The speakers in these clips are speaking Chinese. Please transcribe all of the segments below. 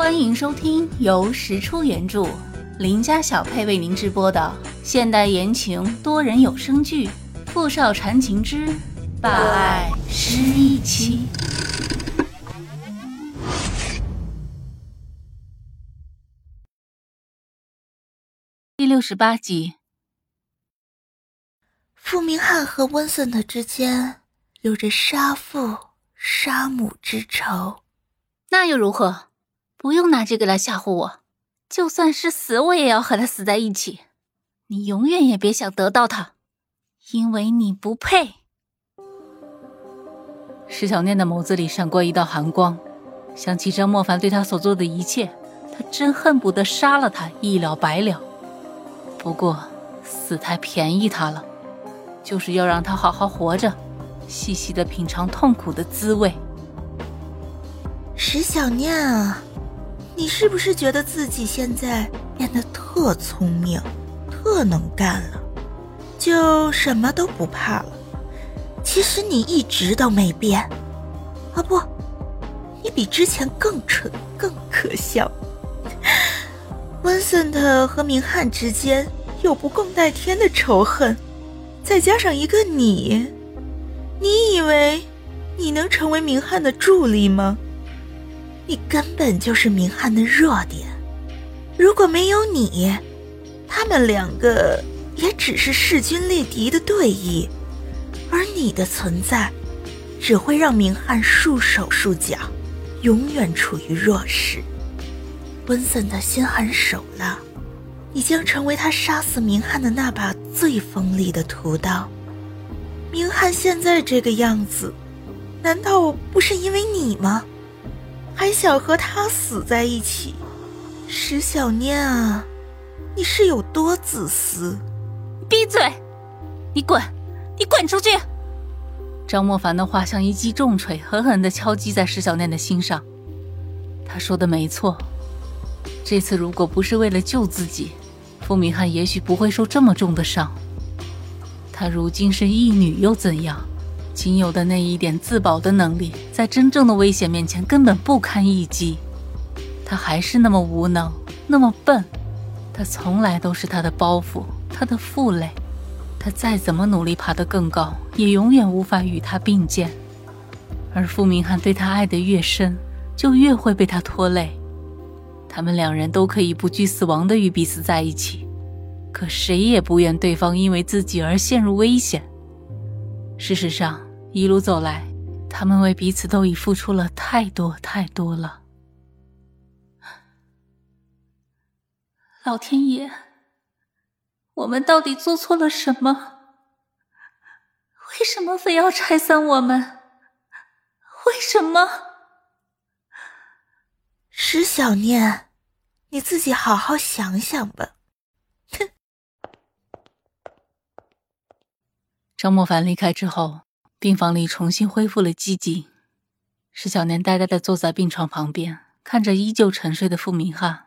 欢迎收听由石出原著、林家小配为您直播的现代言情多人有声剧《富少缠情之霸爱失忆妻》第六十八集。傅明翰和温森特之间有着杀父杀母之仇，那又如何？不用拿这个来吓唬我，就算是死，我也要和他死在一起。你永远也别想得到他，因为你不配。石小念的眸子里闪过一道寒光，想起张莫凡对他所做的一切，他真恨不得杀了他，一了百了。不过死太便宜他了，就是要让他好好活着，细细的品尝痛苦的滋味。石小念啊！你是不是觉得自己现在变得特聪明、特能干了，就什么都不怕了？其实你一直都没变，啊不，你比之前更蠢、更可笑。温森特和明翰之间有不共戴天的仇恨，再加上一个你，你以为你能成为明翰的助力吗？你根本就是明翰的弱点，如果没有你，他们两个也只是势均力敌的对弈，而你的存在，只会让明翰束手束脚，永远处于弱势。温森的心狠手辣，已经成为他杀死明翰的那把最锋利的屠刀。明翰现在这个样子，难道不是因为你吗？还想和他死在一起，石小念啊，你是有多自私？闭嘴！你滚！你滚出去！张莫凡的话像一记重锤，狠狠地敲击在石小念的心上。他说的没错，这次如果不是为了救自己，傅明翰也许不会受这么重的伤。他如今是义女又怎样？仅有的那一点自保的能力，在真正的危险面前根本不堪一击。他还是那么无能，那么笨。他从来都是他的包袱，他的负累。他再怎么努力爬得更高，也永远无法与他并肩。而傅明翰对他爱得越深，就越会被他拖累。他们两人都可以不惧死亡的与彼此在一起，可谁也不愿对方因为自己而陷入危险。事实上。一路走来，他们为彼此都已付出了太多太多了。老天爷，我们到底做错了什么？为什么非要拆散我们？为什么？石小念，你自己好好想想吧。张莫凡离开之后。病房里重新恢复了寂静，石小年呆呆的坐在病床旁边，看着依旧沉睡的傅明翰。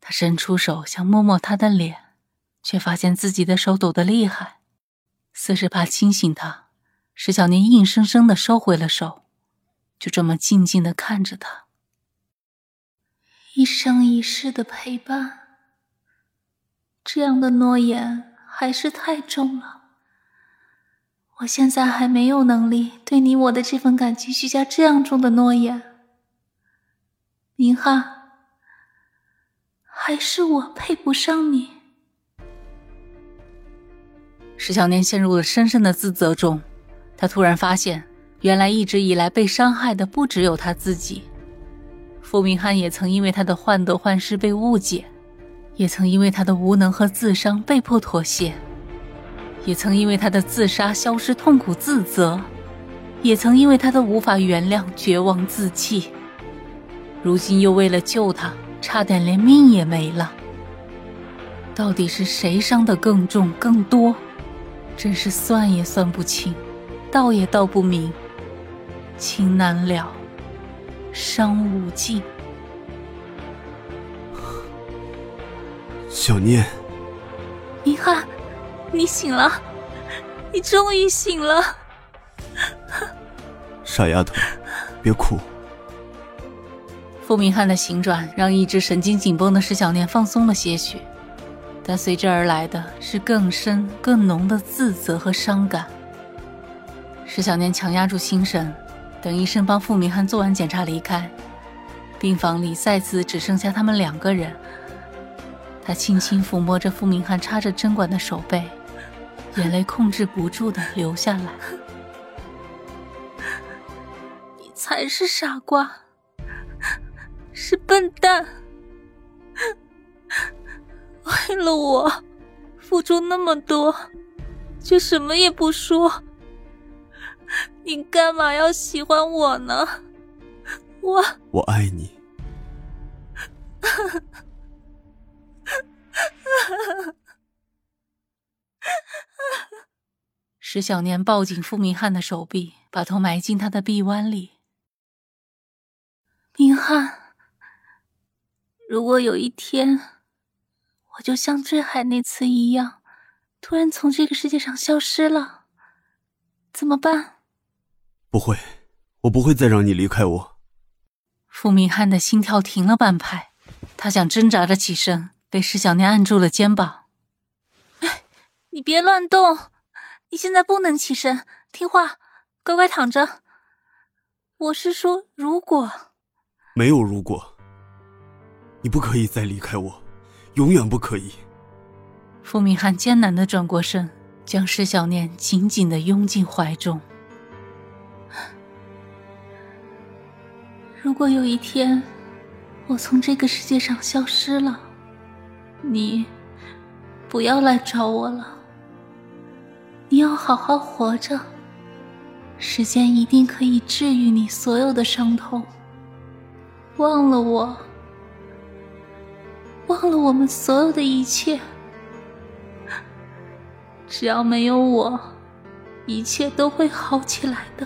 他伸出手想摸摸他的脸，却发现自己的手抖得厉害，似是怕惊醒他。石小年硬生生的收回了手，就这么静静的看着他。一生一世的陪伴，这样的诺言还是太重了。我现在还没有能力对你我的这份感情许下这样重的诺言，明翰，还是我配不上你。石小念陷入了深深的自责中，他突然发现，原来一直以来被伤害的不只有他自己，傅明翰也曾因为他的患得患失被误解，也曾因为他的无能和自伤被迫妥协。也曾因为他的自杀消失痛苦自责，也曾因为他的无法原谅绝望自弃，如今又为了救他，差点连命也没了。到底是谁伤得更重更多？真是算也算不清，道也道不明，情难了，伤无尽。小念，明翰。你醒了，你终于醒了，傻丫头，别哭。傅傅明翰的醒转让一直神经紧绷的石小念放松了些许，但随之而来的是更深、更浓的自责和伤感。石小念强压住心神，等医生帮傅明翰做完检查离开，病房里再次只剩下他们两个人。他轻轻抚摸着傅明翰插着针管的手背，眼泪控制不住的流下来。你才是傻瓜，是笨蛋，为了我付出那么多，却什么也不说。你干嘛要喜欢我呢？我我爱你。石小年抱紧傅明翰的手臂，把头埋进他的臂弯里。明翰，如果有一天，我就像坠海那次一样，突然从这个世界上消失了，怎么办？不会，我不会再让你离开我。傅明翰的心跳停了半拍，他想挣扎着起身，被石小念按住了肩膀。哎，你别乱动，你现在不能起身，听话，乖乖躺着。我是说，如果没有如果，你不可以再离开我，永远不可以。傅明翰艰难的转过身，将施小念紧紧的拥进怀中。如果有一天我从这个世界上消失了，你不要来找我了。你要好好活着，时间一定可以治愈你所有的伤痛。忘了我，忘了我们所有的一切。只要没有我，一切都会好起来的。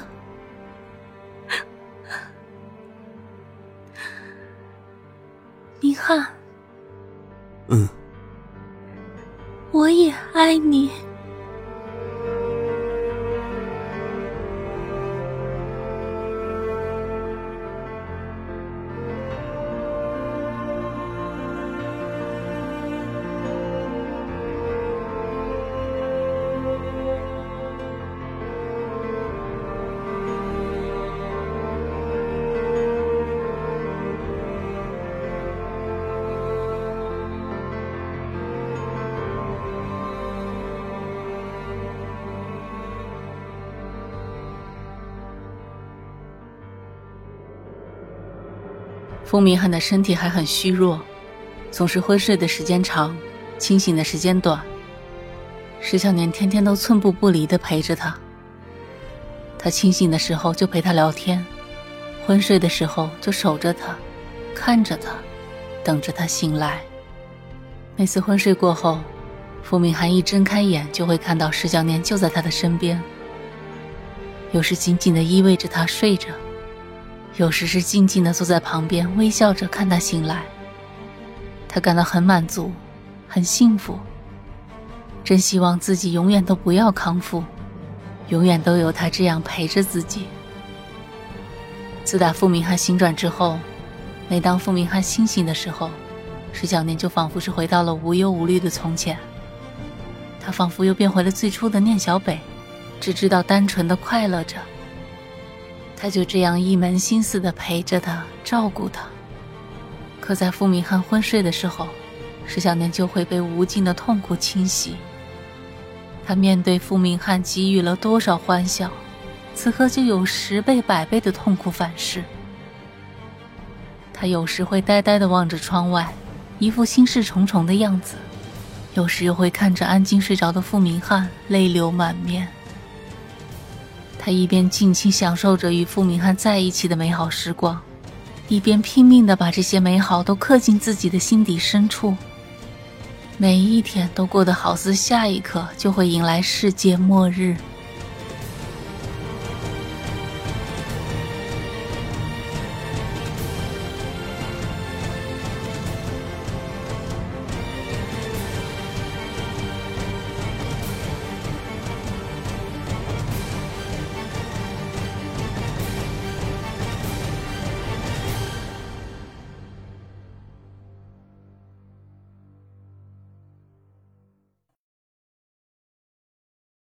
明翰，嗯，我也爱你。傅明翰的身体还很虚弱，总是昏睡的时间长，清醒的时间短。石小年天天都寸步不离的陪着他。他清醒的时候就陪他聊天，昏睡的时候就守着他，看着他，等着他醒来。每次昏睡过后，傅明翰一睁开眼就会看到石小年就在他的身边，有时紧紧的依偎着他睡着。有时是静静的坐在旁边，微笑着看他醒来。他感到很满足，很幸福。真希望自己永远都不要康复，永远都有他这样陪着自己。自打傅明翰醒转之后，每当傅明翰清醒的时候，石小念就仿佛是回到了无忧无虑的从前。他仿佛又变回了最初的念小北，只知道单纯的快乐着。他就这样一门心思的陪着他，照顾他。可在傅明翰昏睡的时候，石小念就会被无尽的痛苦侵袭。他面对傅明翰给予了多少欢笑，此刻就有十倍百倍的痛苦反噬。他有时会呆呆的望着窗外，一副心事重重的样子；有时又会看着安静睡着的傅明翰，泪流满面。他一边尽情享受着与傅明翰在一起的美好时光，一边拼命的把这些美好都刻进自己的心底深处。每一天都过得好似下一刻就会迎来世界末日。